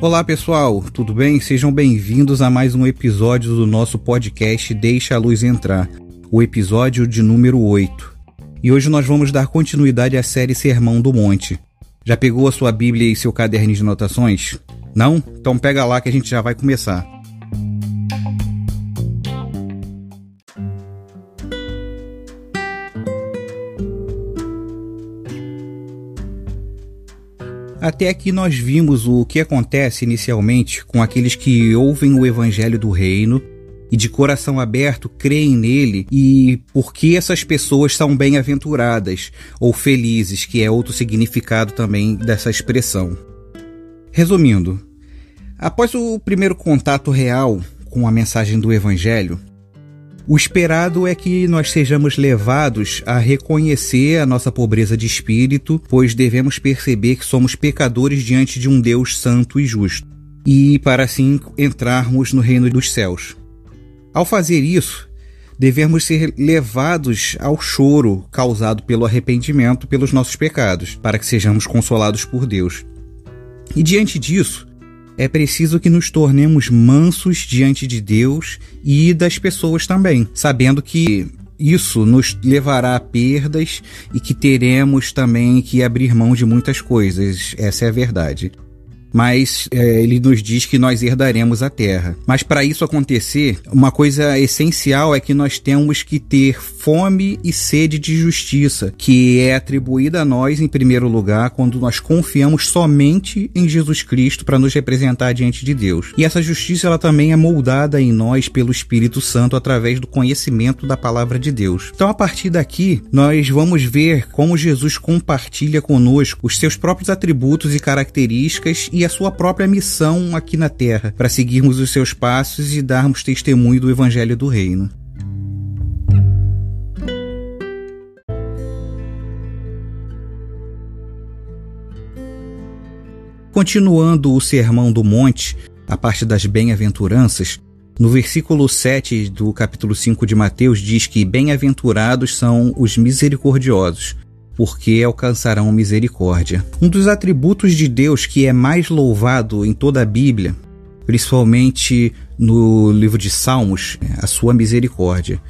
Olá pessoal, tudo bem? Sejam bem-vindos a mais um episódio do nosso podcast Deixa a Luz Entrar, o episódio de número 8. E hoje nós vamos dar continuidade à série Sermão do Monte. Já pegou a sua Bíblia e seu caderno de anotações? Não? Então pega lá que a gente já vai começar. Até aqui nós vimos o que acontece inicialmente com aqueles que ouvem o evangelho do reino e de coração aberto creem nele e por que essas pessoas são bem-aventuradas ou felizes, que é outro significado também dessa expressão. Resumindo, após o primeiro contato real com a mensagem do evangelho, o esperado é que nós sejamos levados a reconhecer a nossa pobreza de espírito, pois devemos perceber que somos pecadores diante de um Deus santo e justo, e para assim entrarmos no reino dos céus. Ao fazer isso, devemos ser levados ao choro causado pelo arrependimento pelos nossos pecados, para que sejamos consolados por Deus. E diante disso, é preciso que nos tornemos mansos diante de Deus e das pessoas também, sabendo que isso nos levará a perdas e que teremos também que abrir mão de muitas coisas. Essa é a verdade mas é, ele nos diz que nós herdaremos a terra. Mas para isso acontecer, uma coisa essencial é que nós temos que ter fome e sede de justiça, que é atribuída a nós em primeiro lugar quando nós confiamos somente em Jesus Cristo para nos representar diante de Deus. E essa justiça ela também é moldada em nós pelo Espírito Santo através do conhecimento da palavra de Deus. Então a partir daqui, nós vamos ver como Jesus compartilha conosco os seus próprios atributos e características e a sua própria missão aqui na Terra, para seguirmos os seus passos e darmos testemunho do Evangelho do Reino. Continuando o Sermão do Monte, a parte das bem-aventuranças, no versículo 7 do capítulo 5 de Mateus diz que bem-aventurados são os misericordiosos, porque alcançarão misericórdia. Um dos atributos de Deus que é mais louvado em toda a Bíblia, principalmente no livro de Salmos, é a sua misericórdia,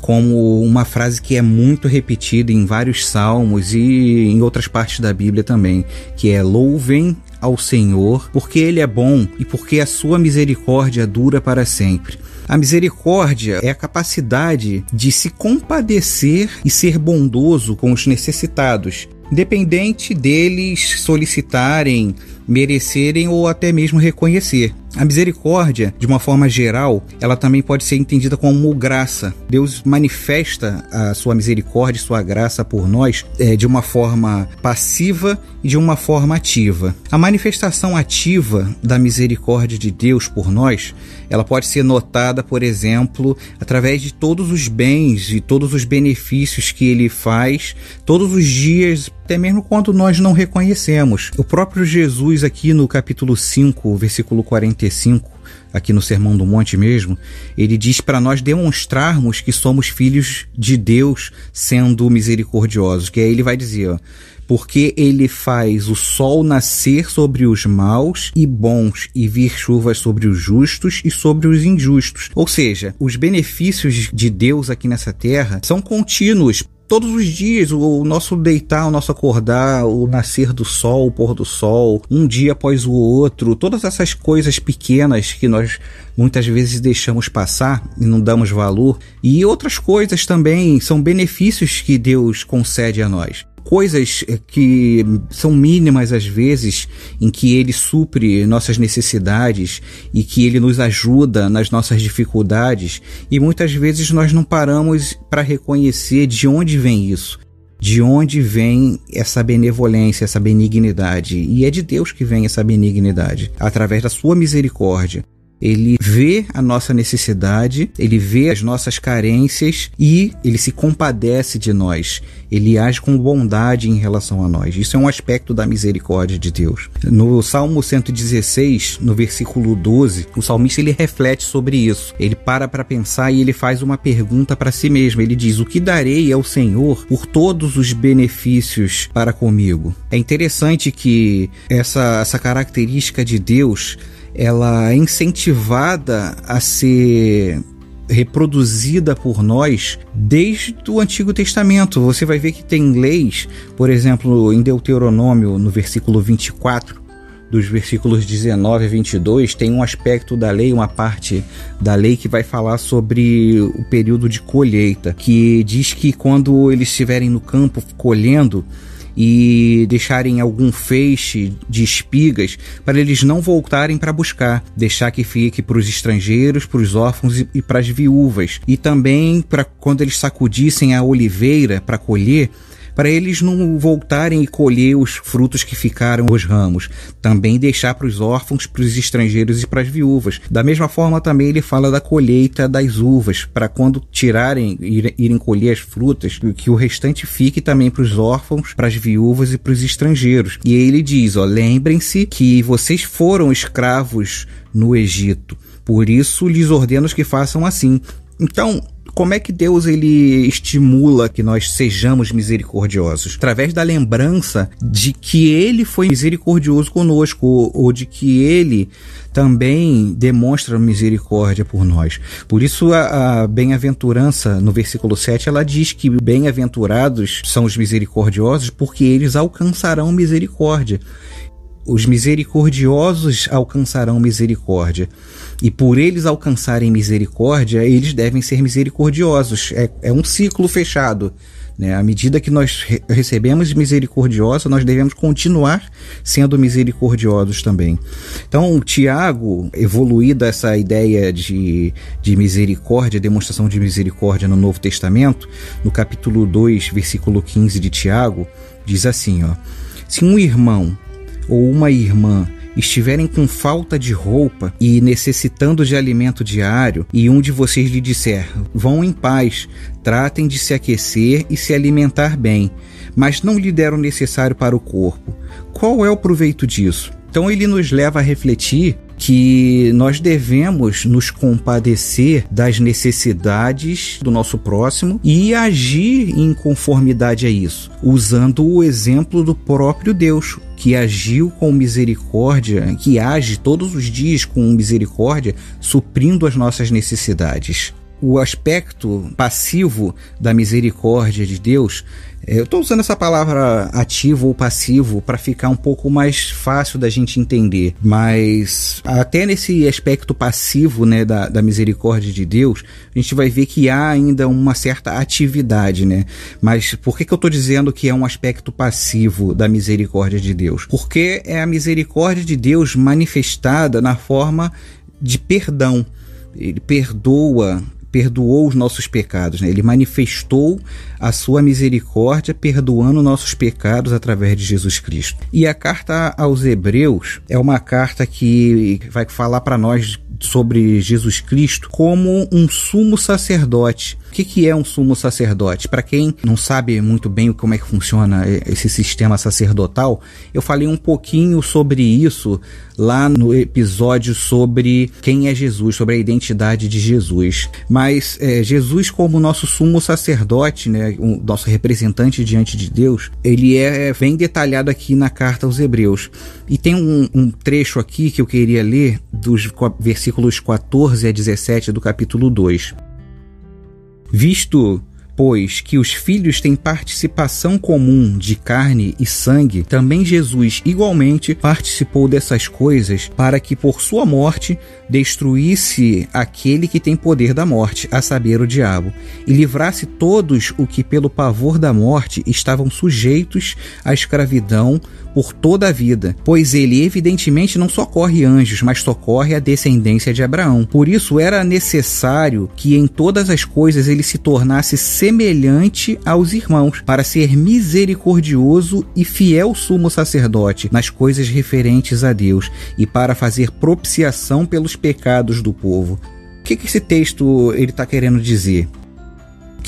como uma frase que é muito repetida em vários salmos e em outras partes da Bíblia também, que é louvem ao Senhor, porque ele é bom e porque a sua misericórdia dura para sempre. A misericórdia é a capacidade de se compadecer e ser bondoso com os necessitados, independente deles solicitarem, merecerem ou até mesmo reconhecer. A misericórdia, de uma forma geral, ela também pode ser entendida como graça. Deus manifesta a sua misericórdia sua graça por nós é, de uma forma passiva e de uma forma ativa. A manifestação ativa da misericórdia de Deus por nós, ela pode ser notada, por exemplo, através de todos os bens e todos os benefícios que ele faz todos os dias, até mesmo quando nós não reconhecemos. O próprio Jesus aqui no capítulo 5, versículo 40 45, aqui no Sermão do Monte mesmo, ele diz para nós demonstrarmos que somos filhos de Deus sendo misericordiosos, que aí ele vai dizer, ó, porque ele faz o sol nascer sobre os maus e bons e vir chuvas sobre os justos e sobre os injustos. Ou seja, os benefícios de Deus aqui nessa terra são contínuos todos os dias, o nosso deitar, o nosso acordar, o nascer do sol, o pôr do sol, um dia após o outro, todas essas coisas pequenas que nós muitas vezes deixamos passar e não damos valor, e outras coisas também são benefícios que Deus concede a nós coisas eh, que são mínimas às vezes, em que ele supre nossas necessidades e que ele nos ajuda nas nossas dificuldades, e muitas vezes nós não paramos para reconhecer de onde vem isso. De onde vem essa benevolência, essa benignidade? E é de Deus que vem essa benignidade, através da sua misericórdia. Ele vê a nossa necessidade, ele vê as nossas carências e ele se compadece de nós. Ele age com bondade em relação a nós. Isso é um aspecto da misericórdia de Deus. No Salmo 116, no versículo 12, o salmista ele reflete sobre isso. Ele para para pensar e ele faz uma pergunta para si mesmo. Ele diz: "O que darei ao Senhor por todos os benefícios para comigo?" É interessante que essa essa característica de Deus ela é incentivada a ser reproduzida por nós desde o Antigo Testamento. Você vai ver que tem leis, por exemplo, em Deuteronômio, no versículo 24, dos versículos 19 a 22, tem um aspecto da lei, uma parte da lei que vai falar sobre o período de colheita, que diz que quando eles estiverem no campo colhendo, e deixarem algum feixe de espigas para eles não voltarem para buscar, deixar que fique para os estrangeiros, para os órfãos e, e para as viúvas. E também para quando eles sacudissem a oliveira para colher, para eles não voltarem e colher os frutos que ficaram os ramos. Também deixar para os órfãos, para os estrangeiros e para as viúvas. Da mesma forma, também ele fala da colheita das uvas, para quando tirarem, irem colher as frutas, que o restante fique também para os órfãos, para as viúvas e para os estrangeiros. E ele diz: ó, lembrem-se que vocês foram escravos no Egito. Por isso lhes ordeno que façam assim. Então, como é que Deus ele estimula que nós sejamos misericordiosos? Através da lembrança de que ele foi misericordioso conosco ou de que ele também demonstra misericórdia por nós. Por isso a, a bem-aventurança no versículo 7 ela diz que bem-aventurados são os misericordiosos porque eles alcançarão misericórdia. Os misericordiosos alcançarão misericórdia. E por eles alcançarem misericórdia, eles devem ser misericordiosos. É, é um ciclo fechado. Né? À medida que nós re recebemos misericordiosa, nós devemos continuar sendo misericordiosos também. Então, Tiago, evoluída essa ideia de, de misericórdia, demonstração de misericórdia no Novo Testamento, no capítulo 2, versículo 15 de Tiago, diz assim: ó, Se um irmão ou uma irmã estiverem com falta de roupa e necessitando de alimento diário, e um de vocês lhe disser: Vão em paz, tratem de se aquecer e se alimentar bem, mas não lhe deram o necessário para o corpo, qual é o proveito disso? Então ele nos leva a refletir que nós devemos nos compadecer das necessidades do nosso próximo e agir em conformidade a isso, usando o exemplo do próprio Deus, que agiu com misericórdia, que age todos os dias com misericórdia, suprindo as nossas necessidades. O aspecto passivo da misericórdia de Deus eu estou usando essa palavra ativo ou passivo para ficar um pouco mais fácil da gente entender, mas até nesse aspecto passivo né, da, da misericórdia de Deus, a gente vai ver que há ainda uma certa atividade, né? Mas por que, que eu estou dizendo que é um aspecto passivo da misericórdia de Deus? Porque é a misericórdia de Deus manifestada na forma de perdão. Ele perdoa perdoou os nossos pecados, né? ele manifestou a sua misericórdia perdoando nossos pecados através de Jesus Cristo. E a carta aos Hebreus é uma carta que vai falar para nós sobre Jesus Cristo como um sumo sacerdote. Que, que é um sumo sacerdote? Para quem não sabe muito bem como é que funciona esse sistema sacerdotal, eu falei um pouquinho sobre isso lá no episódio sobre quem é Jesus, sobre a identidade de Jesus. Mas é, Jesus, como nosso sumo sacerdote, né, o nosso representante diante de Deus, ele é bem detalhado aqui na carta aos Hebreus. E tem um, um trecho aqui que eu queria ler dos versículos 14 a 17 do capítulo 2. Visto pois que os filhos têm participação comum de carne e sangue, também Jesus igualmente participou dessas coisas para que por sua morte destruísse aquele que tem poder da morte, a saber, o diabo, e livrasse todos o que pelo pavor da morte estavam sujeitos à escravidão por toda a vida, pois ele evidentemente não socorre anjos, mas socorre a descendência de Abraão. Por isso era necessário que em todas as coisas ele se tornasse semelhante aos irmãos, para ser misericordioso e fiel sumo sacerdote nas coisas referentes a Deus e para fazer propiciação pelos pecados do povo. O que, que esse texto ele está querendo dizer?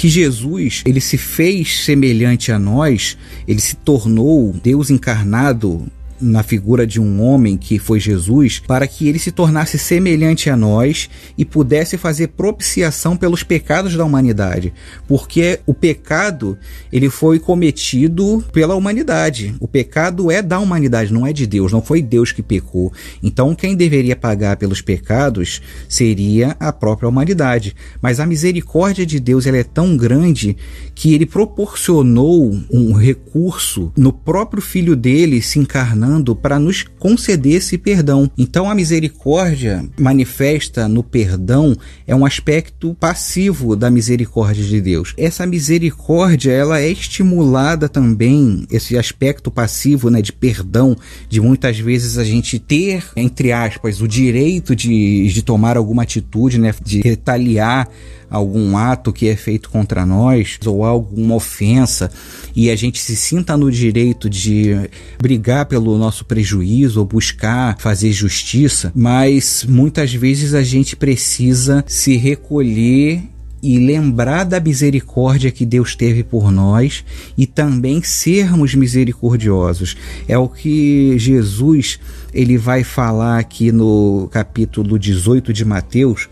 Que Jesus ele se fez semelhante a nós, ele se tornou Deus encarnado na figura de um homem que foi Jesus, para que ele se tornasse semelhante a nós e pudesse fazer propiciação pelos pecados da humanidade, porque o pecado ele foi cometido pela humanidade. O pecado é da humanidade, não é de Deus, não foi Deus que pecou. Então quem deveria pagar pelos pecados seria a própria humanidade. Mas a misericórdia de Deus ela é tão grande que ele proporcionou um recurso no próprio filho dele se encarnando para nos conceder esse perdão. Então a misericórdia manifesta no perdão é um aspecto passivo da misericórdia de Deus. Essa misericórdia ela é estimulada também esse aspecto passivo, né, de perdão, de muitas vezes a gente ter entre aspas o direito de, de tomar alguma atitude, né, de retaliar algum ato que é feito contra nós ou alguma ofensa e a gente se sinta no direito de brigar pelo nosso prejuízo ou buscar fazer justiça, mas muitas vezes a gente precisa se recolher e lembrar da misericórdia que Deus teve por nós e também sermos misericordiosos. É o que Jesus ele vai falar aqui no capítulo 18 de Mateus,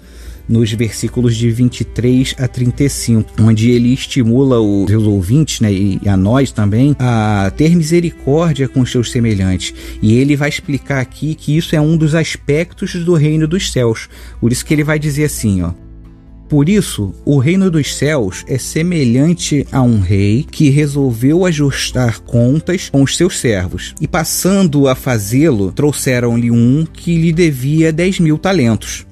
nos versículos de 23 a 35, onde ele estimula os ouvintes, né, e a nós também, a ter misericórdia com os seus semelhantes. E ele vai explicar aqui que isso é um dos aspectos do reino dos céus. Por isso que ele vai dizer assim, ó: por isso, o reino dos céus é semelhante a um rei que resolveu ajustar contas com os seus servos. E passando a fazê-lo, trouxeram-lhe um que lhe devia dez mil talentos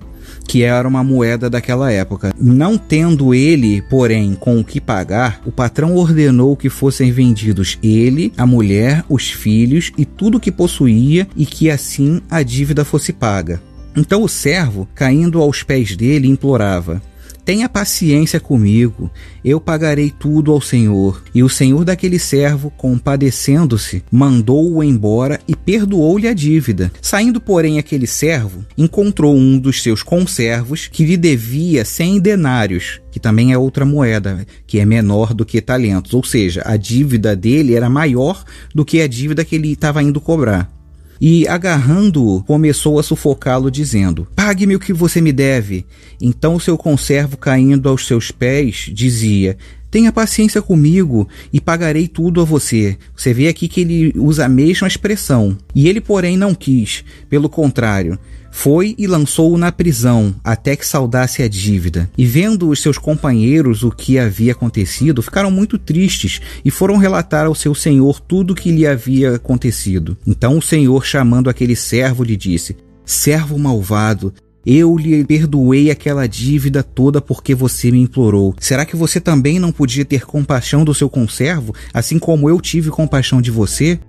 que era uma moeda daquela época. Não tendo ele, porém, com o que pagar, o patrão ordenou que fossem vendidos ele, a mulher, os filhos e tudo o que possuía, e que assim a dívida fosse paga. Então o servo, caindo aos pés dele, implorava: Tenha paciência comigo, eu pagarei tudo ao Senhor. E o senhor daquele servo, compadecendo-se, mandou-o embora e perdoou-lhe a dívida. Saindo, porém, aquele servo, encontrou um dos seus conservos que lhe devia cem denários, que também é outra moeda, que é menor do que talentos. Ou seja, a dívida dele era maior do que a dívida que ele estava indo cobrar e, agarrando-o, começou a sufocá-lo, dizendo: Pague-me o que você me deve. Então o seu conservo, caindo aos seus pés, dizia: Tenha paciência comigo e pagarei tudo a você. Você vê aqui que ele usa a mesma expressão. E ele, porém, não quis. Pelo contrário, foi e lançou-o na prisão, até que saudasse a dívida. E vendo os seus companheiros o que havia acontecido, ficaram muito tristes e foram relatar ao seu senhor tudo o que lhe havia acontecido. Então o senhor, chamando aquele servo, lhe disse: Servo malvado, eu lhe perdoei aquela dívida toda porque você me implorou. Será que você também não podia ter compaixão do seu conservo, assim como eu tive compaixão de você?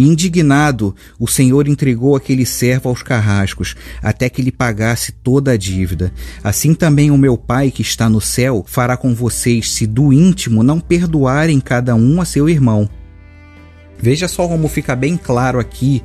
E indignado, o Senhor entregou aquele servo aos carrascos, até que lhe pagasse toda a dívida. Assim também o meu Pai que está no céu fará com vocês, se do íntimo não perdoarem cada um a seu irmão. Veja só como fica bem claro aqui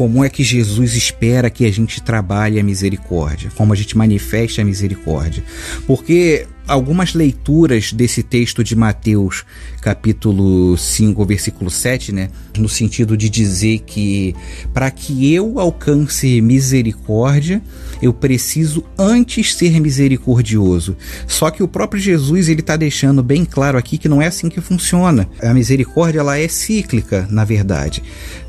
como é que Jesus espera que a gente trabalhe a misericórdia, como a gente manifeste a misericórdia. Porque algumas leituras desse texto de Mateus, capítulo 5, versículo 7, né, no sentido de dizer que para que eu alcance misericórdia, eu preciso antes ser misericordioso. Só que o próprio Jesus ele está deixando bem claro aqui que não é assim que funciona. A misericórdia ela é cíclica, na verdade.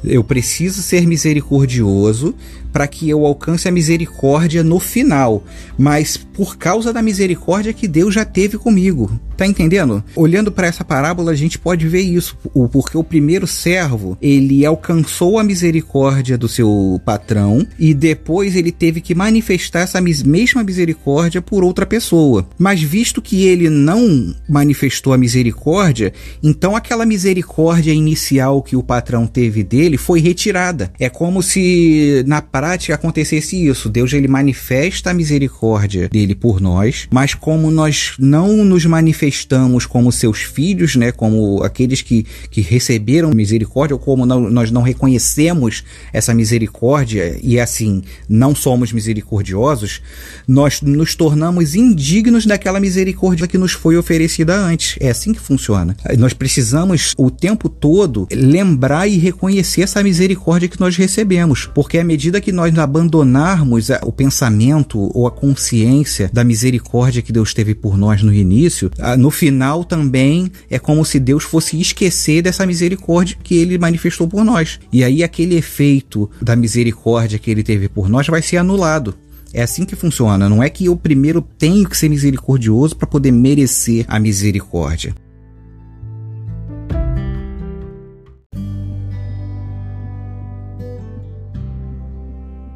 Eu preciso ser misericordioso misericordioso para que eu alcance a misericórdia no final, mas por causa da misericórdia que Deus já teve comigo. Tá entendendo? Olhando para essa parábola, a gente pode ver isso, porque o primeiro servo, ele alcançou a misericórdia do seu patrão e depois ele teve que manifestar essa mesma misericórdia por outra pessoa. Mas visto que ele não manifestou a misericórdia, então aquela misericórdia inicial que o patrão teve dele foi retirada. É como se na acontecesse isso. Deus ele manifesta a misericórdia dele por nós, mas como nós não nos manifestamos como seus filhos, né, como aqueles que, que receberam misericórdia, ou como não, nós não reconhecemos essa misericórdia e assim não somos misericordiosos, nós nos tornamos indignos daquela misericórdia que nos foi oferecida antes. É assim que funciona. Nós precisamos o tempo todo lembrar e reconhecer essa misericórdia que nós recebemos, porque à medida que nós abandonarmos o pensamento ou a consciência da misericórdia que Deus teve por nós no início, no final também é como se Deus fosse esquecer dessa misericórdia que ele manifestou por nós. E aí aquele efeito da misericórdia que ele teve por nós vai ser anulado. É assim que funciona. Não é que eu primeiro tenho que ser misericordioso para poder merecer a misericórdia.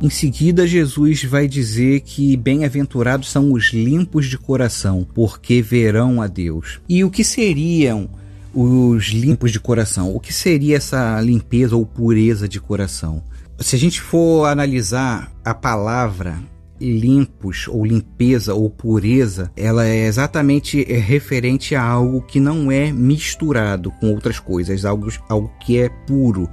Em seguida, Jesus vai dizer que bem-aventurados são os limpos de coração, porque verão a Deus. E o que seriam os limpos de coração? O que seria essa limpeza ou pureza de coração? Se a gente for analisar a palavra limpos ou limpeza ou pureza, ela é exatamente referente a algo que não é misturado com outras coisas, algo, algo que é puro,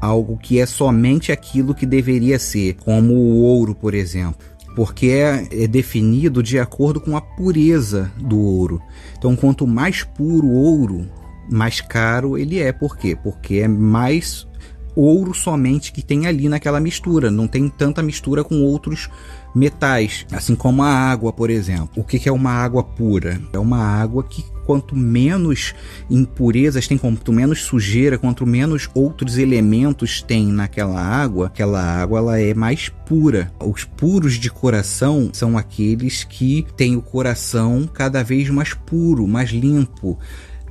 algo que é somente aquilo que deveria ser, como o ouro, por exemplo. Porque é, é definido de acordo com a pureza do ouro. Então, quanto mais puro o ouro, mais caro ele é. Por quê? Porque é mais ouro somente que tem ali naquela mistura, não tem tanta mistura com outros metais, assim como a água, por exemplo. O que é uma água pura? É uma água que quanto menos impurezas tem, quanto menos sujeira, quanto menos outros elementos tem naquela água, aquela água ela é mais pura. Os puros de coração são aqueles que têm o coração cada vez mais puro, mais limpo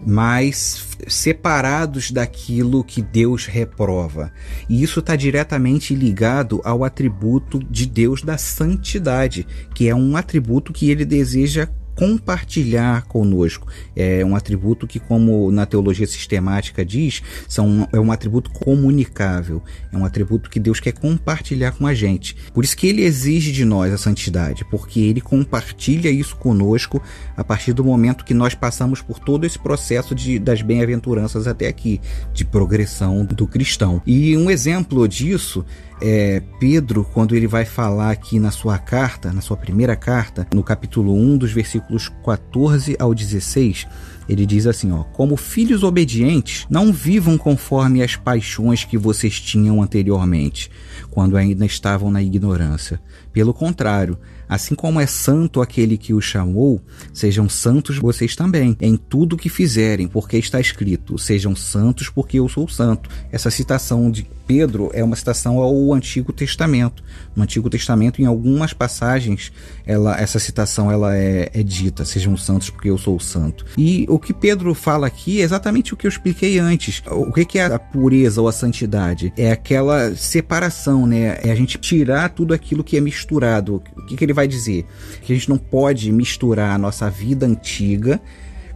mas separados daquilo que Deus reprova. E isso está diretamente ligado ao atributo de Deus da santidade, que é um atributo que ele deseja compartilhar conosco. É um atributo que, como na teologia sistemática diz, são, é um atributo comunicável. É um atributo que Deus quer compartilhar com a gente. Por isso que ele exige de nós a santidade, porque ele compartilha isso conosco a partir do momento que nós passamos por todo esse processo de, das bem-aventuranças até aqui, de progressão do cristão. E um exemplo disso é, Pedro, quando ele vai falar aqui na sua carta, na sua primeira carta, no capítulo 1, dos versículos 14 ao 16, ele diz assim, ó: "Como filhos obedientes, não vivam conforme as paixões que vocês tinham anteriormente, quando ainda estavam na ignorância. Pelo contrário, Assim como é santo aquele que o chamou, sejam santos vocês também, em tudo que fizerem, porque está escrito: sejam santos, porque eu sou santo. Essa citação de Pedro é uma citação ao Antigo Testamento. No Antigo Testamento, em algumas passagens, ela, essa citação ela é, é dita: sejam santos, porque eu sou santo. E o que Pedro fala aqui é exatamente o que eu expliquei antes. O que é a pureza ou a santidade? É aquela separação, né? É a gente tirar tudo aquilo que é misturado. O que, que ele vai dizer? Que a gente não pode misturar a nossa vida antiga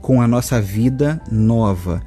com a nossa vida nova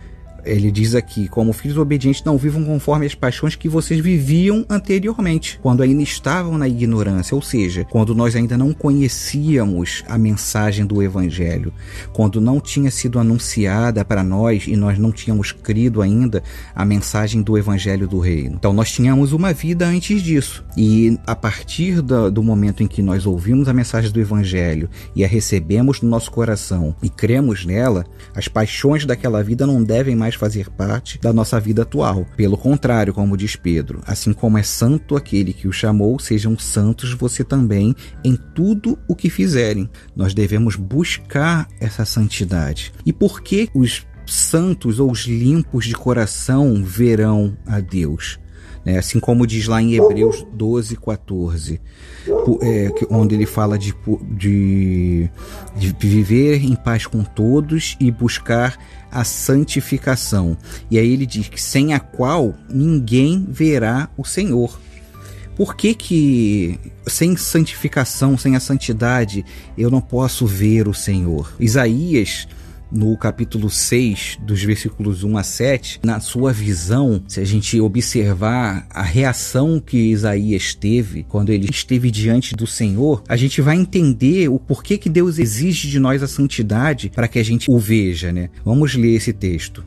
ele diz aqui: como filhos obedientes, não vivam conforme as paixões que vocês viviam anteriormente, quando ainda estavam na ignorância, ou seja, quando nós ainda não conhecíamos a mensagem do Evangelho, quando não tinha sido anunciada para nós e nós não tínhamos crido ainda a mensagem do Evangelho do Reino. Então, nós tínhamos uma vida antes disso, e a partir do, do momento em que nós ouvimos a mensagem do Evangelho e a recebemos no nosso coração e cremos nela, as paixões daquela vida não devem mais fazer parte da nossa vida atual. Pelo contrário, como diz Pedro, assim como é santo aquele que o chamou, sejam santos você também em tudo o que fizerem. Nós devemos buscar essa santidade. E por que os santos ou os limpos de coração verão a Deus? Né? Assim como diz lá em Hebreus 12, 14, é, onde ele fala de, de, de viver em paz com todos e buscar a santificação. E aí ele diz que sem a qual ninguém verá o Senhor. Por que, que sem santificação, sem a santidade, eu não posso ver o Senhor? Isaías no capítulo 6, dos versículos 1 a 7, na sua visão, se a gente observar a reação que Isaías teve quando ele esteve diante do Senhor, a gente vai entender o porquê que Deus exige de nós a santidade para que a gente o veja, né? Vamos ler esse texto.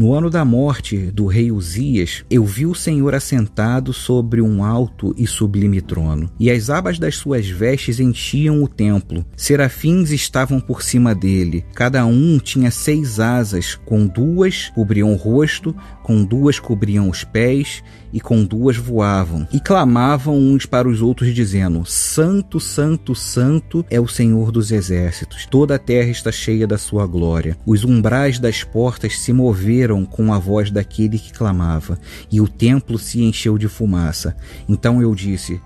No ano da morte do rei Uzias, eu vi o Senhor assentado sobre um alto e sublime trono, e as abas das suas vestes enchiam o templo. Serafins estavam por cima dele. Cada um tinha seis asas, com duas cobriam o rosto, com duas cobriam os pés e com duas voavam. E clamavam uns para os outros, dizendo: Santo, Santo, Santo é o Senhor dos exércitos. Toda a terra está cheia da sua glória. Os umbrais das portas se moveram com a voz daquele que clamava, e o templo se encheu de fumaça. Então eu disse: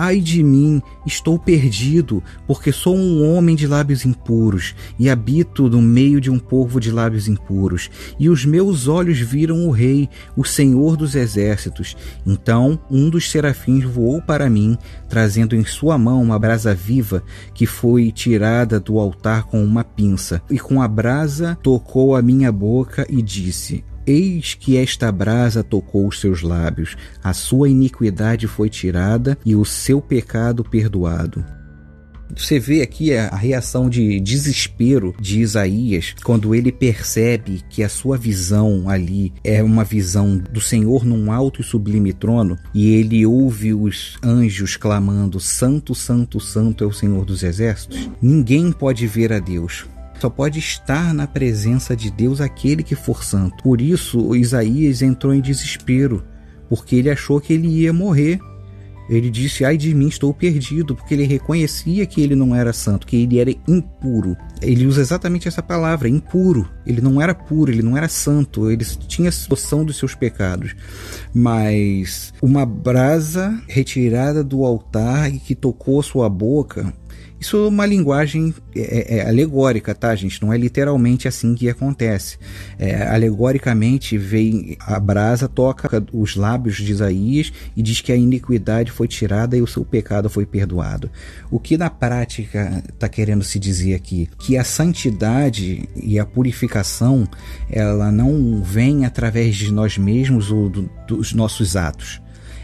Ai de mim, estou perdido, porque sou um homem de lábios impuros e habito no meio de um povo de lábios impuros. E os meus olhos viram o Rei, o Senhor dos exércitos. Então um dos serafins voou para mim, trazendo em sua mão uma brasa viva que foi tirada do altar com uma pinça. E com a brasa tocou a minha boca e disse: Eis que esta brasa tocou os seus lábios, a sua iniquidade foi tirada e o seu pecado perdoado. Você vê aqui a reação de desespero de Isaías quando ele percebe que a sua visão ali é uma visão do Senhor num alto e sublime trono e ele ouve os anjos clamando: Santo, Santo, Santo é o Senhor dos Exércitos. Ninguém pode ver a Deus, só pode estar na presença de Deus aquele que for santo. Por isso, Isaías entrou em desespero, porque ele achou que ele ia morrer. Ele disse: Ai de mim, estou perdido, porque ele reconhecia que ele não era santo, que ele era impuro. Ele usa exatamente essa palavra, impuro. Ele não era puro, ele não era santo, ele tinha noção dos seus pecados. Mas uma brasa retirada do altar e que tocou sua boca isso é uma linguagem é, é, é, alegórica, tá, gente? Não é literalmente assim que acontece. É, alegoricamente, vem a brasa, toca os lábios de Isaías e diz que a iniquidade foi tirada e o seu pecado foi perdoado. O que na prática está querendo se dizer aqui? Que a santidade e a purificação ela não vem através de nós mesmos ou do, dos nossos atos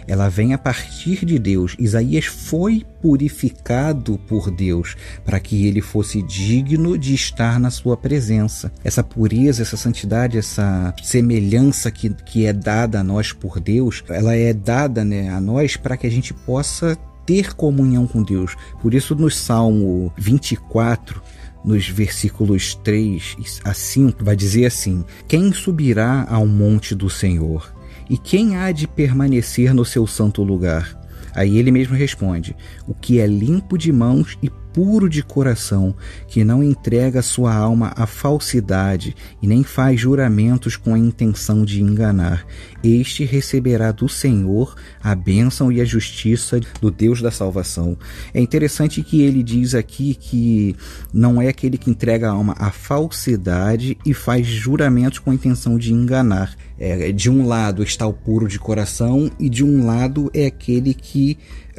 ela vem a partir de Deus. Isaías foi purificado por Deus para que ele fosse digno de estar na sua presença. Essa pureza, essa santidade, essa semelhança que, que é dada a nós por Deus, ela é dada né, a nós para que a gente possa ter comunhão com Deus. Por isso, no Salmo 24, nos versículos 3 a 5, vai dizer assim: Quem subirá ao monte do Senhor? E quem há de permanecer no seu santo lugar? Aí ele mesmo responde: O que é limpo de mãos e puro de coração, que não entrega sua alma à falsidade e nem faz juramentos com a intenção de enganar. Este receberá do Senhor a bênção e a justiça do Deus da salvação. É interessante que ele diz aqui que não é aquele que entrega a alma à falsidade e faz juramentos com a intenção de enganar. É, de um lado está o puro de coração e de um lado é aquele que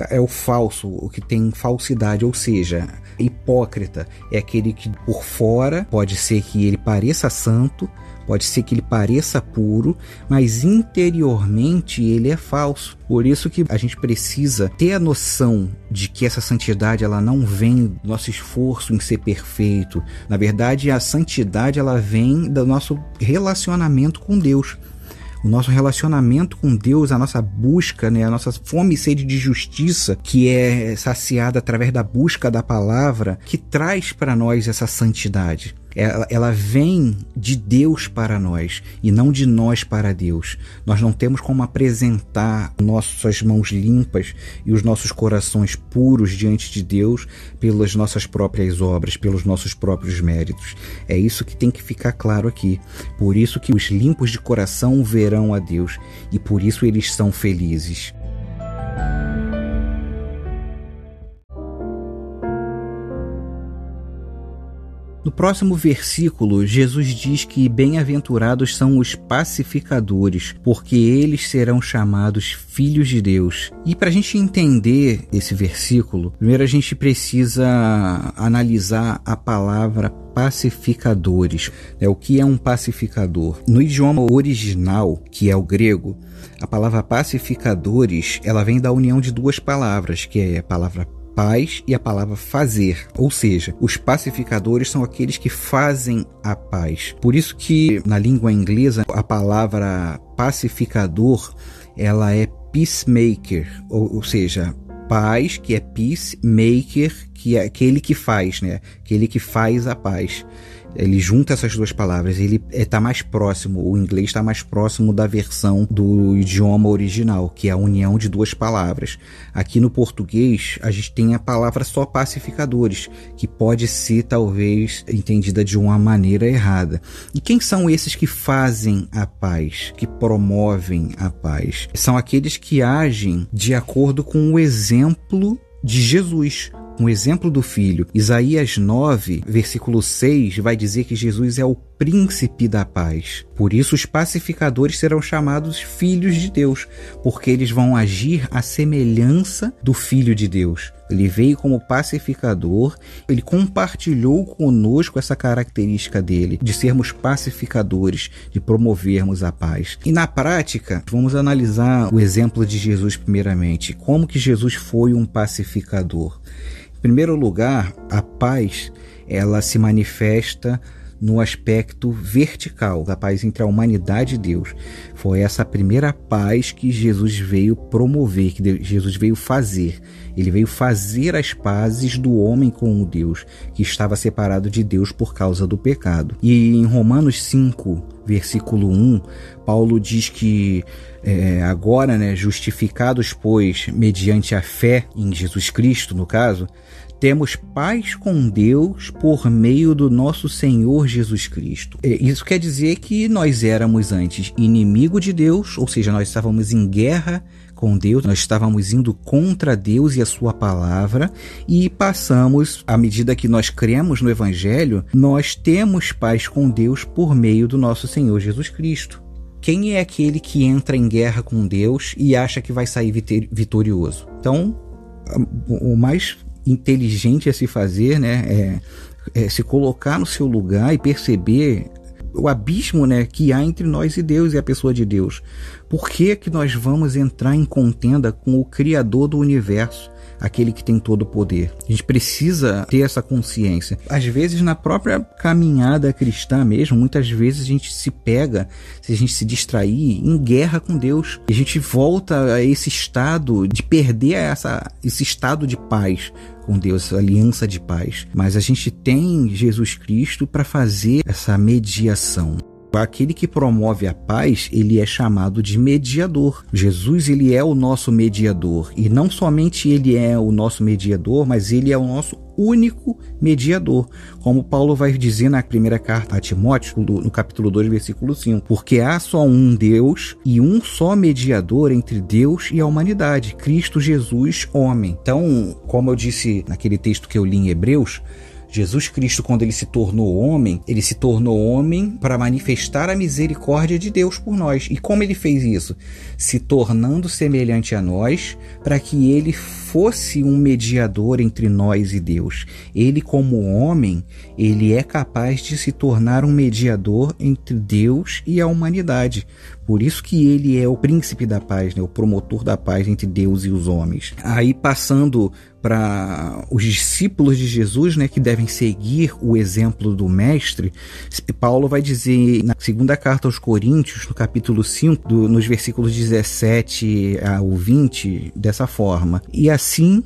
é o falso, o que tem falsidade, ou seja, hipócrita. É aquele que por fora pode ser que ele pareça santo, pode ser que ele pareça puro, mas interiormente ele é falso. Por isso que a gente precisa ter a noção de que essa santidade ela não vem do nosso esforço em ser perfeito. Na verdade, a santidade ela vem do nosso relacionamento com Deus o nosso relacionamento com Deus, a nossa busca, né, a nossa fome e sede de justiça, que é saciada através da busca da palavra, que traz para nós essa santidade ela, ela vem de Deus para nós e não de nós para Deus. Nós não temos como apresentar nossas mãos limpas e os nossos corações puros diante de Deus pelas nossas próprias obras, pelos nossos próprios méritos. É isso que tem que ficar claro aqui. Por isso que os limpos de coração verão a Deus e por isso eles são felizes. No próximo versículo, Jesus diz que bem-aventurados são os pacificadores, porque eles serão chamados filhos de Deus. E para a gente entender esse versículo, primeiro a gente precisa analisar a palavra pacificadores. É, o que é um pacificador? No idioma original, que é o grego, a palavra pacificadores ela vem da união de duas palavras, que é a palavra paz e a palavra fazer, ou seja, os pacificadores são aqueles que fazem a paz. Por isso que na língua inglesa a palavra pacificador ela é peacemaker, ou, ou seja, paz que é peacemaker, que é aquele que faz, né? Aquele que faz a paz. Ele junta essas duas palavras, ele está mais próximo, o inglês está mais próximo da versão do idioma original, que é a união de duas palavras. Aqui no português, a gente tem a palavra só pacificadores, que pode ser talvez entendida de uma maneira errada. E quem são esses que fazem a paz, que promovem a paz? São aqueles que agem de acordo com o exemplo de Jesus, um exemplo do filho. Isaías 9, versículo 6, vai dizer que Jesus é o príncipe da paz. Por isso, os pacificadores serão chamados filhos de Deus, porque eles vão agir à semelhança do Filho de Deus. Ele veio como pacificador, ele compartilhou conosco essa característica dele, de sermos pacificadores, de promovermos a paz. E na prática, vamos analisar o exemplo de Jesus primeiramente. Como que Jesus foi um pacificador? Primeiro lugar, a paz, ela se manifesta no aspecto vertical da paz entre a humanidade e Deus. Foi essa primeira paz que Jesus veio promover, que Jesus veio fazer. Ele veio fazer as pazes do homem com o Deus, que estava separado de Deus por causa do pecado. E em Romanos 5, versículo 1, Paulo diz que é, agora, né, justificados, pois, mediante a fé em Jesus Cristo, no caso, temos paz com Deus por meio do nosso Senhor Jesus Cristo. É, isso quer dizer que nós éramos antes inimigo de Deus, ou seja, nós estávamos em guerra com Deus, nós estávamos indo contra Deus e a sua palavra e passamos, à medida que nós cremos no Evangelho, nós temos paz com Deus por meio do nosso Senhor Jesus Cristo. Quem é aquele que entra em guerra com Deus e acha que vai sair vitorioso? Então, o mais inteligente a se fazer, né? É, é se colocar no seu lugar e perceber o abismo né, que há entre nós e Deus e a pessoa de Deus. Por que, que nós vamos entrar em contenda com o Criador do universo? aquele que tem todo o poder. A gente precisa ter essa consciência. Às vezes, na própria caminhada cristã mesmo, muitas vezes a gente se pega, se a gente se distrair, em guerra com Deus. A gente volta a esse estado de perder essa, esse estado de paz com Deus, aliança de paz. Mas a gente tem Jesus Cristo para fazer essa mediação. Aquele que promove a paz, ele é chamado de mediador. Jesus, ele é o nosso mediador. E não somente ele é o nosso mediador, mas ele é o nosso único mediador. Como Paulo vai dizer na primeira carta a Timóteo, no capítulo 2, versículo 5. Porque há só um Deus e um só mediador entre Deus e a humanidade, Cristo Jesus, homem. Então, como eu disse naquele texto que eu li em Hebreus, Jesus Cristo, quando ele se tornou homem, ele se tornou homem para manifestar a misericórdia de Deus por nós. E como ele fez isso? Se tornando semelhante a nós, para que ele fosse um mediador entre nós e Deus. Ele, como homem, ele é capaz de se tornar um mediador entre Deus e a humanidade. Por isso que ele é o príncipe da paz, né? o promotor da paz entre Deus e os homens. Aí passando para os discípulos de Jesus, né, que devem seguir o exemplo do mestre, Paulo vai dizer na segunda carta aos Coríntios, no capítulo 5, do, nos versículos 17 ao 20, dessa forma: E assim,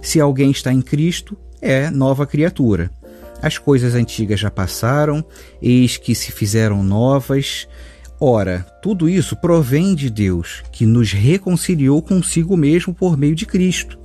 se alguém está em Cristo, é nova criatura. As coisas antigas já passaram, eis que se fizeram novas. Ora, tudo isso provém de Deus, que nos reconciliou consigo mesmo por meio de Cristo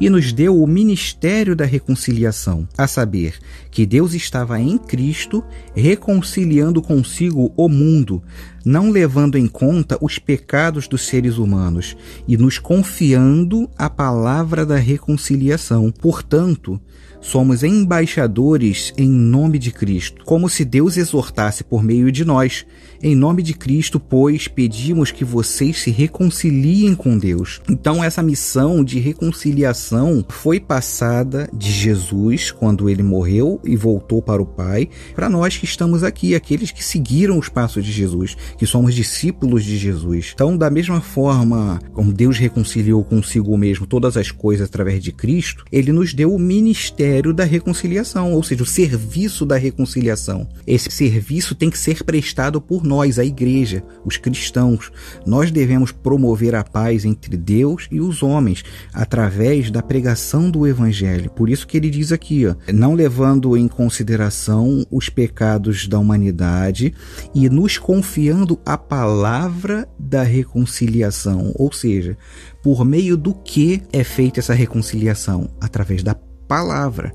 e nos deu o ministério da reconciliação, a saber, que Deus estava em Cristo reconciliando consigo o mundo, não levando em conta os pecados dos seres humanos e nos confiando a palavra da reconciliação. Portanto, somos embaixadores em nome de Cristo, como se Deus exortasse por meio de nós. Em nome de Cristo, pois, pedimos que vocês se reconciliem com Deus. Então, essa missão de reconciliação foi passada de Jesus quando ele morreu e voltou para o Pai, para nós que estamos aqui, aqueles que seguiram os passos de Jesus, que somos discípulos de Jesus. Então, da mesma forma como Deus reconciliou consigo mesmo todas as coisas através de Cristo, ele nos deu o ministério da reconciliação, ou seja, o serviço da reconciliação. Esse serviço tem que ser prestado por nós a igreja, os cristãos, nós devemos promover a paz entre Deus e os homens através da pregação do evangelho. Por isso que ele diz aqui, ó, não levando em consideração os pecados da humanidade e nos confiando a palavra da reconciliação, ou seja, por meio do que é feita essa reconciliação? Através da palavra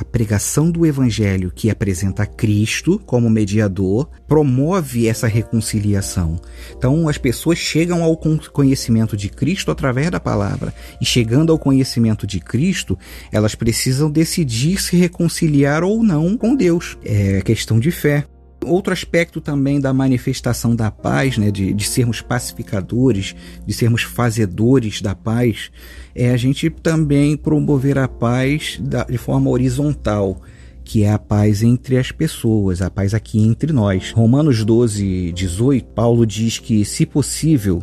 a pregação do Evangelho que apresenta Cristo como mediador promove essa reconciliação. Então, as pessoas chegam ao conhecimento de Cristo através da palavra, e chegando ao conhecimento de Cristo, elas precisam decidir se reconciliar ou não com Deus. É questão de fé. Outro aspecto também da manifestação da paz, né, de, de sermos pacificadores, de sermos fazedores da paz, é a gente também promover a paz da, de forma horizontal, que é a paz entre as pessoas, a paz aqui entre nós. Romanos 12, 18, Paulo diz que, se possível,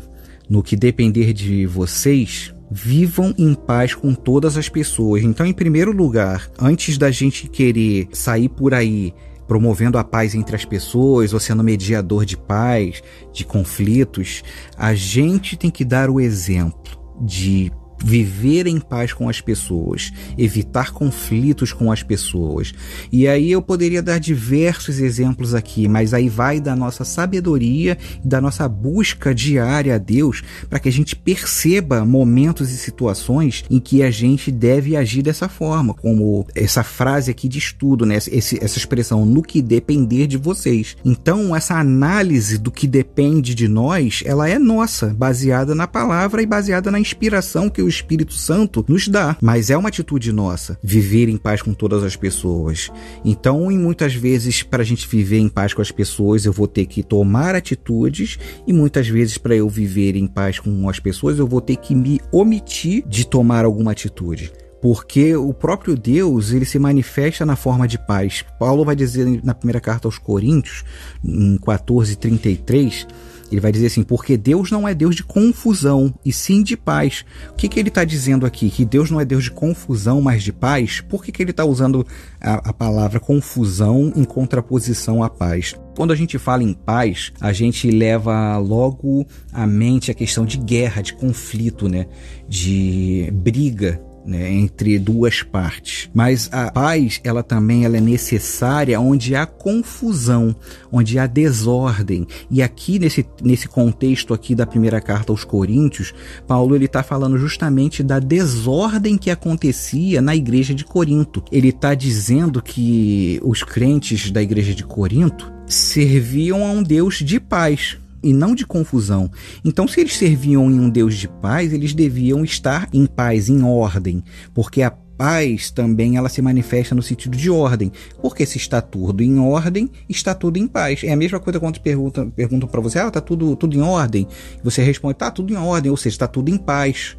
no que depender de vocês, vivam em paz com todas as pessoas. Então, em primeiro lugar, antes da gente querer sair por aí promovendo a paz entre as pessoas ou sendo mediador de paz, de conflitos, a gente tem que dar o exemplo de viver em paz com as pessoas, evitar conflitos com as pessoas. E aí eu poderia dar diversos exemplos aqui, mas aí vai da nossa sabedoria da nossa busca diária a Deus para que a gente perceba momentos e situações em que a gente deve agir dessa forma, como essa frase aqui de estudo, né? Esse, essa expressão no que depender de vocês. Então, essa análise do que depende de nós, ela é nossa, baseada na palavra e baseada na inspiração que o Espírito Santo nos dá, mas é uma atitude nossa viver em paz com todas as pessoas. Então, em muitas vezes, para a gente viver em paz com as pessoas, eu vou ter que tomar atitudes, e muitas vezes, para eu viver em paz com as pessoas, eu vou ter que me omitir de tomar alguma atitude porque o próprio Deus ele se manifesta na forma de paz. Paulo vai dizer na primeira carta aos Coríntios, em 14:33, ele vai dizer assim: porque Deus não é Deus de confusão, e sim de paz. O que, que ele está dizendo aqui? Que Deus não é Deus de confusão, mas de paz? Por que, que ele está usando a, a palavra confusão em contraposição à paz? Quando a gente fala em paz, a gente leva logo à mente a questão de guerra, de conflito, né? de briga né, entre duas partes. Mas a paz, ela também ela é necessária onde há confusão, onde há desordem. E aqui nesse, nesse contexto aqui da primeira carta aos Coríntios, Paulo ele está falando justamente da desordem que acontecia na igreja de Corinto. Ele está dizendo que os crentes da igreja de Corinto serviam a um Deus de paz, e não de confusão. Então, se eles serviam em um Deus de paz, eles deviam estar em paz, em ordem, porque a paz também ela se manifesta no sentido de ordem, porque se está tudo em ordem, está tudo em paz. É a mesma coisa quando perguntam para você, ah, tá tudo tudo em ordem. Você responde, tá tudo em ordem, ou seja, está tudo em paz.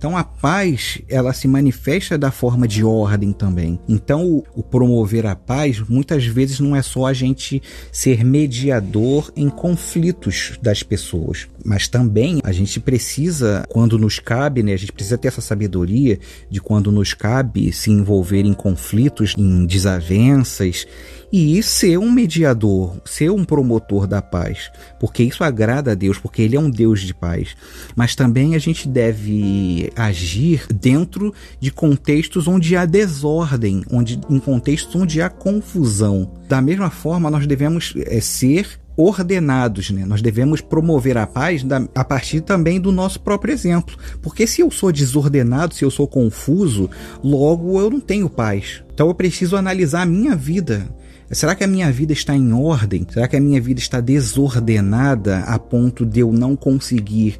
Então a paz, ela se manifesta da forma de ordem também. Então o, o, promover a paz muitas vezes não é só a gente ser mediador em conflitos das pessoas, mas também a gente precisa, quando nos cabe, né, a gente precisa ter essa sabedoria de quando nos cabe se envolver em conflitos, em desavenças e ser um mediador, ser um promotor da paz, porque isso agrada a Deus, porque Ele é um Deus de paz. Mas também a gente deve agir dentro de contextos onde há desordem, onde, em contextos onde há confusão. Da mesma forma, nós devemos é, ser ordenados, né? Nós devemos promover a paz da, a partir também do nosso próprio exemplo. Porque se eu sou desordenado, se eu sou confuso, logo eu não tenho paz. Então eu preciso analisar a minha vida Será que a minha vida está em ordem? Será que a minha vida está desordenada a ponto de eu não conseguir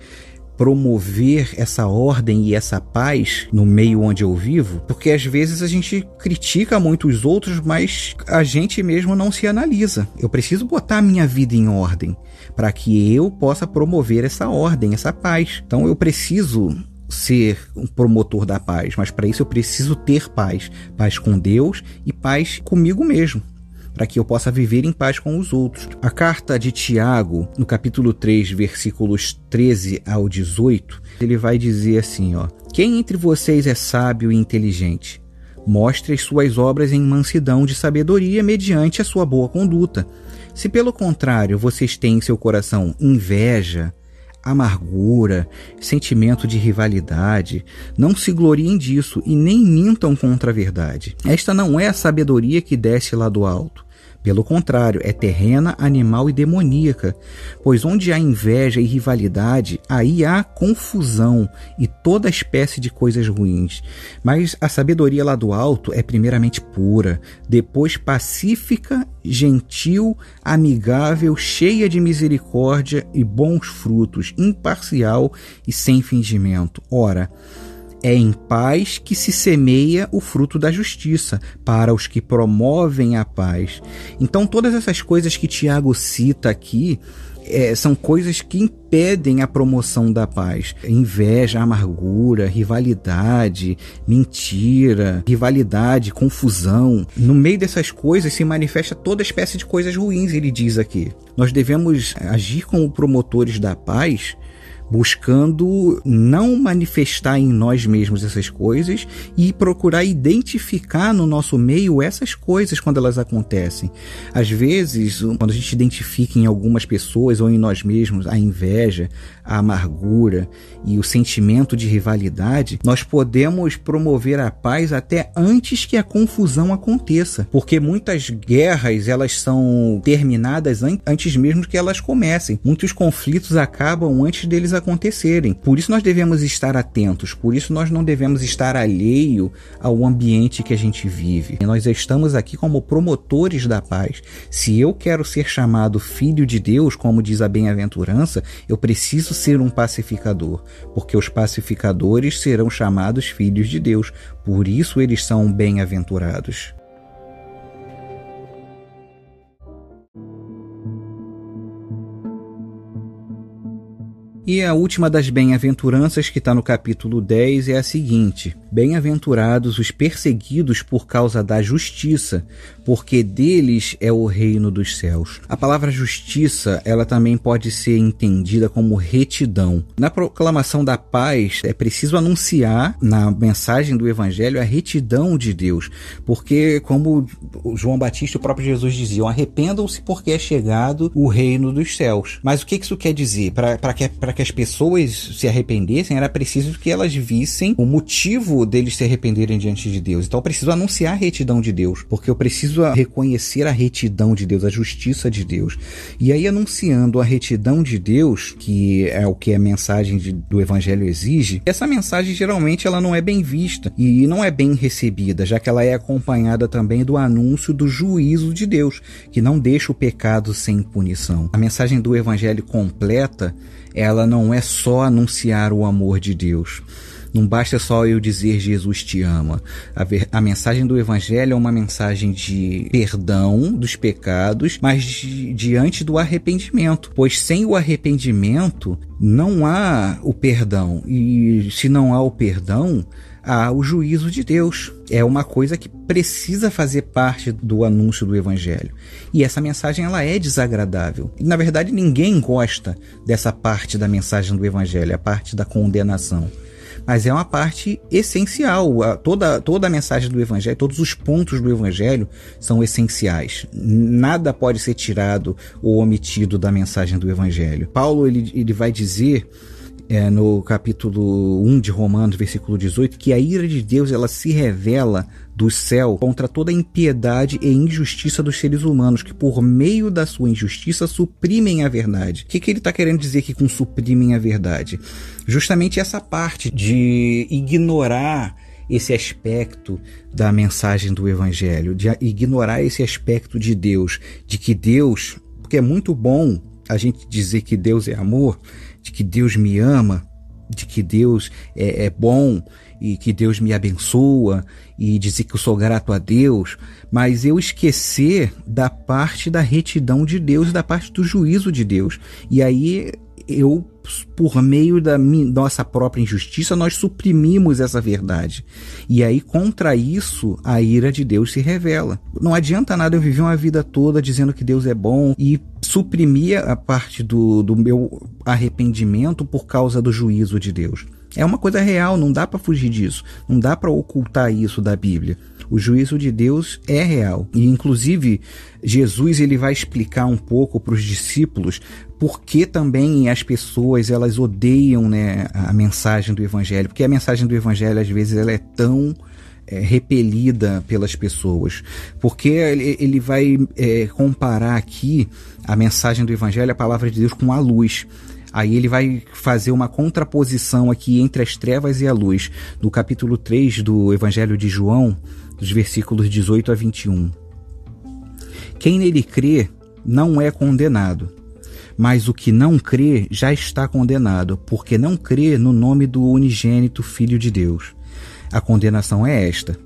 promover essa ordem e essa paz no meio onde eu vivo, porque às vezes a gente critica muito os outros, mas a gente mesmo não se analisa. Eu preciso botar a minha vida em ordem para que eu possa promover essa ordem, essa paz. Então eu preciso ser um promotor da paz, mas para isso eu preciso ter paz, paz com Deus e paz comigo mesmo para que eu possa viver em paz com os outros. A carta de Tiago, no capítulo 3, versículos 13 ao 18, ele vai dizer assim, ó: Quem entre vocês é sábio e inteligente? Mostre as suas obras em mansidão de sabedoria mediante a sua boa conduta. Se pelo contrário vocês têm em seu coração inveja, amargura, sentimento de rivalidade. Não se gloriem disso e nem mintam contra a verdade. Esta não é a sabedoria que desce lá do alto. Pelo contrário, é terrena, animal e demoníaca, pois onde há inveja e rivalidade, aí há confusão e toda espécie de coisas ruins. Mas a sabedoria lá do alto é primeiramente pura, depois pacífica, gentil, amigável, cheia de misericórdia e bons frutos, imparcial e sem fingimento. Ora, é em paz que se semeia o fruto da justiça para os que promovem a paz. Então, todas essas coisas que Tiago cita aqui é, são coisas que impedem a promoção da paz. Inveja, amargura, rivalidade, mentira, rivalidade, confusão. No meio dessas coisas se manifesta toda espécie de coisas ruins, ele diz aqui. Nós devemos agir como promotores da paz buscando não manifestar em nós mesmos essas coisas e procurar identificar no nosso meio essas coisas quando elas acontecem. Às vezes, quando a gente identifica em algumas pessoas ou em nós mesmos a inveja, a amargura e o sentimento de rivalidade, nós podemos promover a paz até antes que a confusão aconteça, porque muitas guerras elas são terminadas antes mesmo que elas comecem. Muitos conflitos acabam antes deles acontecerem. Por isso nós devemos estar atentos, por isso nós não devemos estar alheio ao ambiente que a gente vive. Nós estamos aqui como promotores da paz. Se eu quero ser chamado filho de Deus, como diz a bem-aventurança, eu preciso ser um pacificador, porque os pacificadores serão chamados filhos de Deus. Por isso eles são bem-aventurados. E a última das bem-aventuranças, que está no capítulo 10, é a seguinte: Bem-aventurados os perseguidos por causa da justiça, porque deles é o reino dos céus. A palavra justiça, ela também pode ser entendida como retidão. Na proclamação da paz, é preciso anunciar na mensagem do evangelho a retidão de Deus, porque como João Batista e o próprio Jesus diziam, arrependam-se porque é chegado o reino dos céus. Mas o que isso quer dizer? Para que, que as pessoas se arrependessem, era preciso que elas vissem o motivo deles se arrependerem diante de Deus. Então eu preciso anunciar a retidão de Deus, porque eu preciso reconhecer a retidão de Deus, a justiça de Deus. E aí, anunciando a retidão de Deus, que é o que a mensagem de, do Evangelho exige, essa mensagem geralmente ela não é bem vista e não é bem recebida, já que ela é acompanhada também do anúncio do juízo de Deus, que não deixa o pecado sem punição. A mensagem do Evangelho completa, ela não é só anunciar o amor de Deus não basta só eu dizer Jesus te ama. A, ver, a mensagem do Evangelho é uma mensagem de perdão dos pecados, mas de, diante do arrependimento. Pois sem o arrependimento não há o perdão. E se não há o perdão, há o juízo de Deus. É uma coisa que precisa fazer parte do anúncio do evangelho. E essa mensagem ela é desagradável. E, na verdade, ninguém gosta dessa parte da mensagem do evangelho, a parte da condenação mas é uma parte essencial. Toda, toda a mensagem do Evangelho, todos os pontos do Evangelho são essenciais. Nada pode ser tirado ou omitido da mensagem do Evangelho. Paulo ele, ele vai dizer é, no capítulo 1 de Romanos, versículo 18, que a ira de Deus ela se revela do céu contra toda impiedade e injustiça dos seres humanos, que por meio da sua injustiça suprimem a verdade. O que, que ele está querendo dizer aqui com suprimem a verdade? Justamente essa parte de ignorar esse aspecto da mensagem do Evangelho, de ignorar esse aspecto de Deus, de que Deus, porque é muito bom a gente dizer que Deus é amor, de que Deus me ama, de que Deus é, é bom e que Deus me abençoa e dizer que eu sou grato a Deus, mas eu esquecer da parte da retidão de Deus, da parte do juízo de Deus. E aí eu, por meio da nossa própria injustiça, nós suprimimos essa verdade. E aí, contra isso, a ira de Deus se revela. Não adianta nada eu viver uma vida toda dizendo que Deus é bom e suprimir a parte do, do meu arrependimento por causa do juízo de Deus. É uma coisa real, não dá para fugir disso, não dá para ocultar isso da Bíblia. O juízo de Deus é real. E inclusive Jesus ele vai explicar um pouco para os discípulos por que também as pessoas elas odeiam né, a mensagem do evangelho, porque a mensagem do evangelho às vezes ela é tão é, repelida pelas pessoas, porque ele, ele vai é, comparar aqui a mensagem do evangelho, a palavra de Deus, com a luz. Aí ele vai fazer uma contraposição aqui entre as trevas e a luz, no capítulo 3 do Evangelho de João, dos versículos 18 a 21. Quem nele crê não é condenado, mas o que não crê já está condenado, porque não crê no nome do unigênito Filho de Deus. A condenação é esta: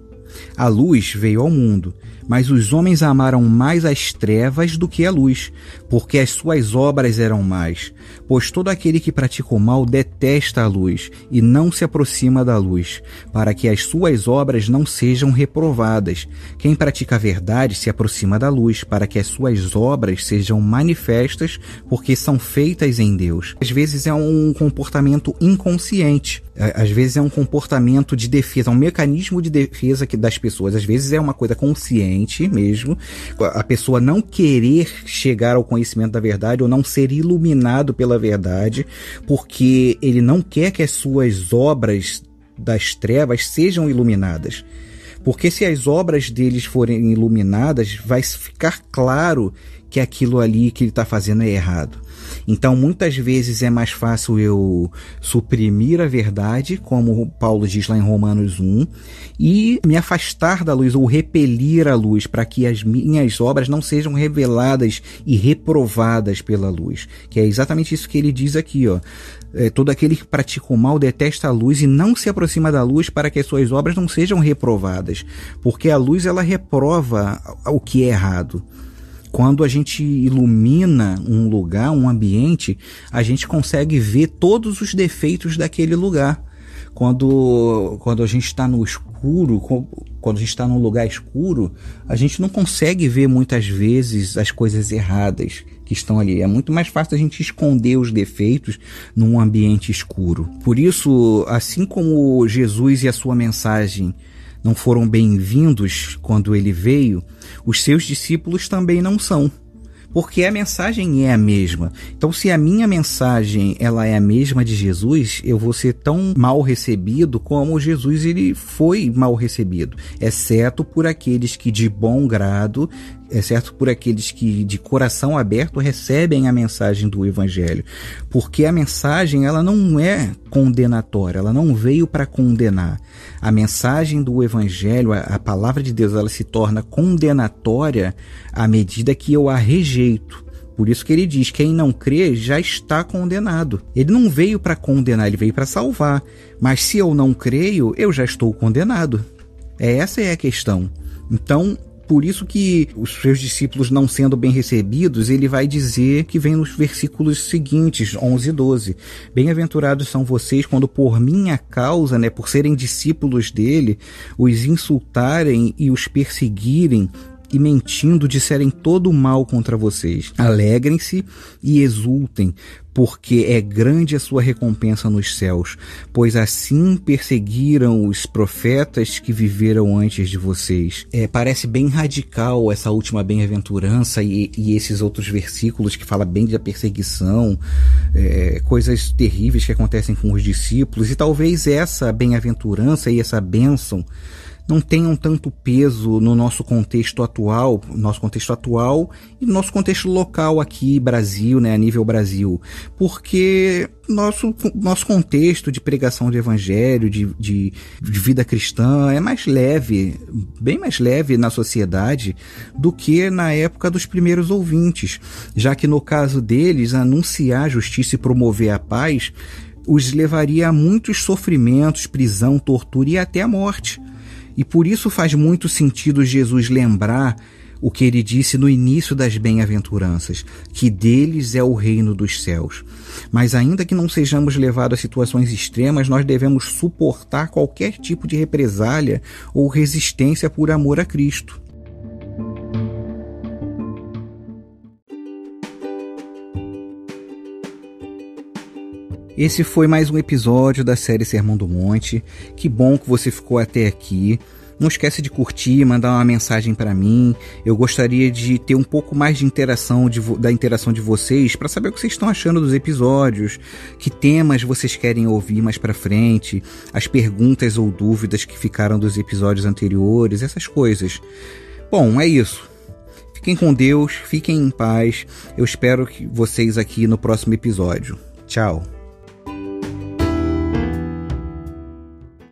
a luz veio ao mundo, mas os homens amaram mais as trevas do que a luz, porque as suas obras eram más. Pois todo aquele que pratica o mal detesta a luz e não se aproxima da luz, para que as suas obras não sejam reprovadas. Quem pratica a verdade se aproxima da luz, para que as suas obras sejam manifestas, porque são feitas em Deus. Às vezes é um comportamento inconsciente, às vezes é um comportamento de defesa, um mecanismo de defesa das pessoas. Às vezes é uma coisa consciente mesmo, a pessoa não querer chegar ao conhecimento da verdade ou não ser iluminado pela verdade, porque ele não quer que as suas obras das trevas sejam iluminadas. Porque se as obras deles forem iluminadas, vai ficar claro que aquilo ali que ele está fazendo é errado. Então, muitas vezes é mais fácil eu suprimir a verdade, como Paulo diz lá em Romanos 1, e me afastar da luz ou repelir a luz para que as minhas obras não sejam reveladas e reprovadas pela luz. Que é exatamente isso que ele diz aqui, ó. É, todo aquele que pratica o mal detesta a luz e não se aproxima da luz para que as suas obras não sejam reprovadas, porque a luz ela reprova o que é errado. Quando a gente ilumina um lugar, um ambiente, a gente consegue ver todos os defeitos daquele lugar. Quando, quando a gente está no escuro, quando a gente está num lugar escuro, a gente não consegue ver muitas vezes as coisas erradas que estão ali. É muito mais fácil a gente esconder os defeitos num ambiente escuro. Por isso, assim como Jesus e a sua mensagem não foram bem-vindos quando ele veio, os seus discípulos também não são. Porque a mensagem é a mesma. Então, se a minha mensagem ela é a mesma de Jesus, eu vou ser tão mal recebido como Jesus ele foi mal recebido, exceto por aqueles que de bom grado exceto por aqueles que de coração aberto recebem a mensagem do evangelho, porque a mensagem ela não é condenatória, ela não veio para condenar. A mensagem do evangelho, a, a palavra de Deus, ela se torna condenatória à medida que eu a rejeito. Por isso que ele diz: quem não crê já está condenado. Ele não veio para condenar, ele veio para salvar. Mas se eu não creio, eu já estou condenado. Essa é a questão. Então, por isso que os seus discípulos não sendo bem recebidos, ele vai dizer que vem nos versículos seguintes, 11 e 12. Bem-aventurados são vocês quando por minha causa, né, por serem discípulos dele, os insultarem e os perseguirem e mentindo disserem todo o mal contra vocês. Alegrem-se e exultem, porque é grande a sua recompensa nos céus, pois assim perseguiram os profetas que viveram antes de vocês. É, parece bem radical essa última bem-aventurança e, e, esses outros versículos que fala bem da perseguição, é, coisas terríveis que acontecem com os discípulos, e talvez essa bem-aventurança e essa bênção não tenham tanto peso no nosso contexto atual, nosso contexto atual e nosso contexto local aqui, Brasil, né, a nível Brasil. Porque nosso, nosso contexto de pregação de evangelho, de, de, de, vida cristã, é mais leve, bem mais leve na sociedade do que na época dos primeiros ouvintes, já que no caso deles, anunciar a justiça e promover a paz os levaria a muitos sofrimentos, prisão, tortura e até a morte. E por isso faz muito sentido Jesus lembrar o que ele disse no início das bem-aventuranças, que deles é o reino dos céus. Mas ainda que não sejamos levados a situações extremas, nós devemos suportar qualquer tipo de represália ou resistência por amor a Cristo. Esse foi mais um episódio da série Sermão do Monte. Que bom que você ficou até aqui. Não esquece de curtir, mandar uma mensagem para mim. Eu gostaria de ter um pouco mais de interação de, da interação de vocês para saber o que vocês estão achando dos episódios, que temas vocês querem ouvir mais para frente, as perguntas ou dúvidas que ficaram dos episódios anteriores, essas coisas. Bom, é isso. Fiquem com Deus, fiquem em paz. Eu espero que vocês aqui no próximo episódio. Tchau.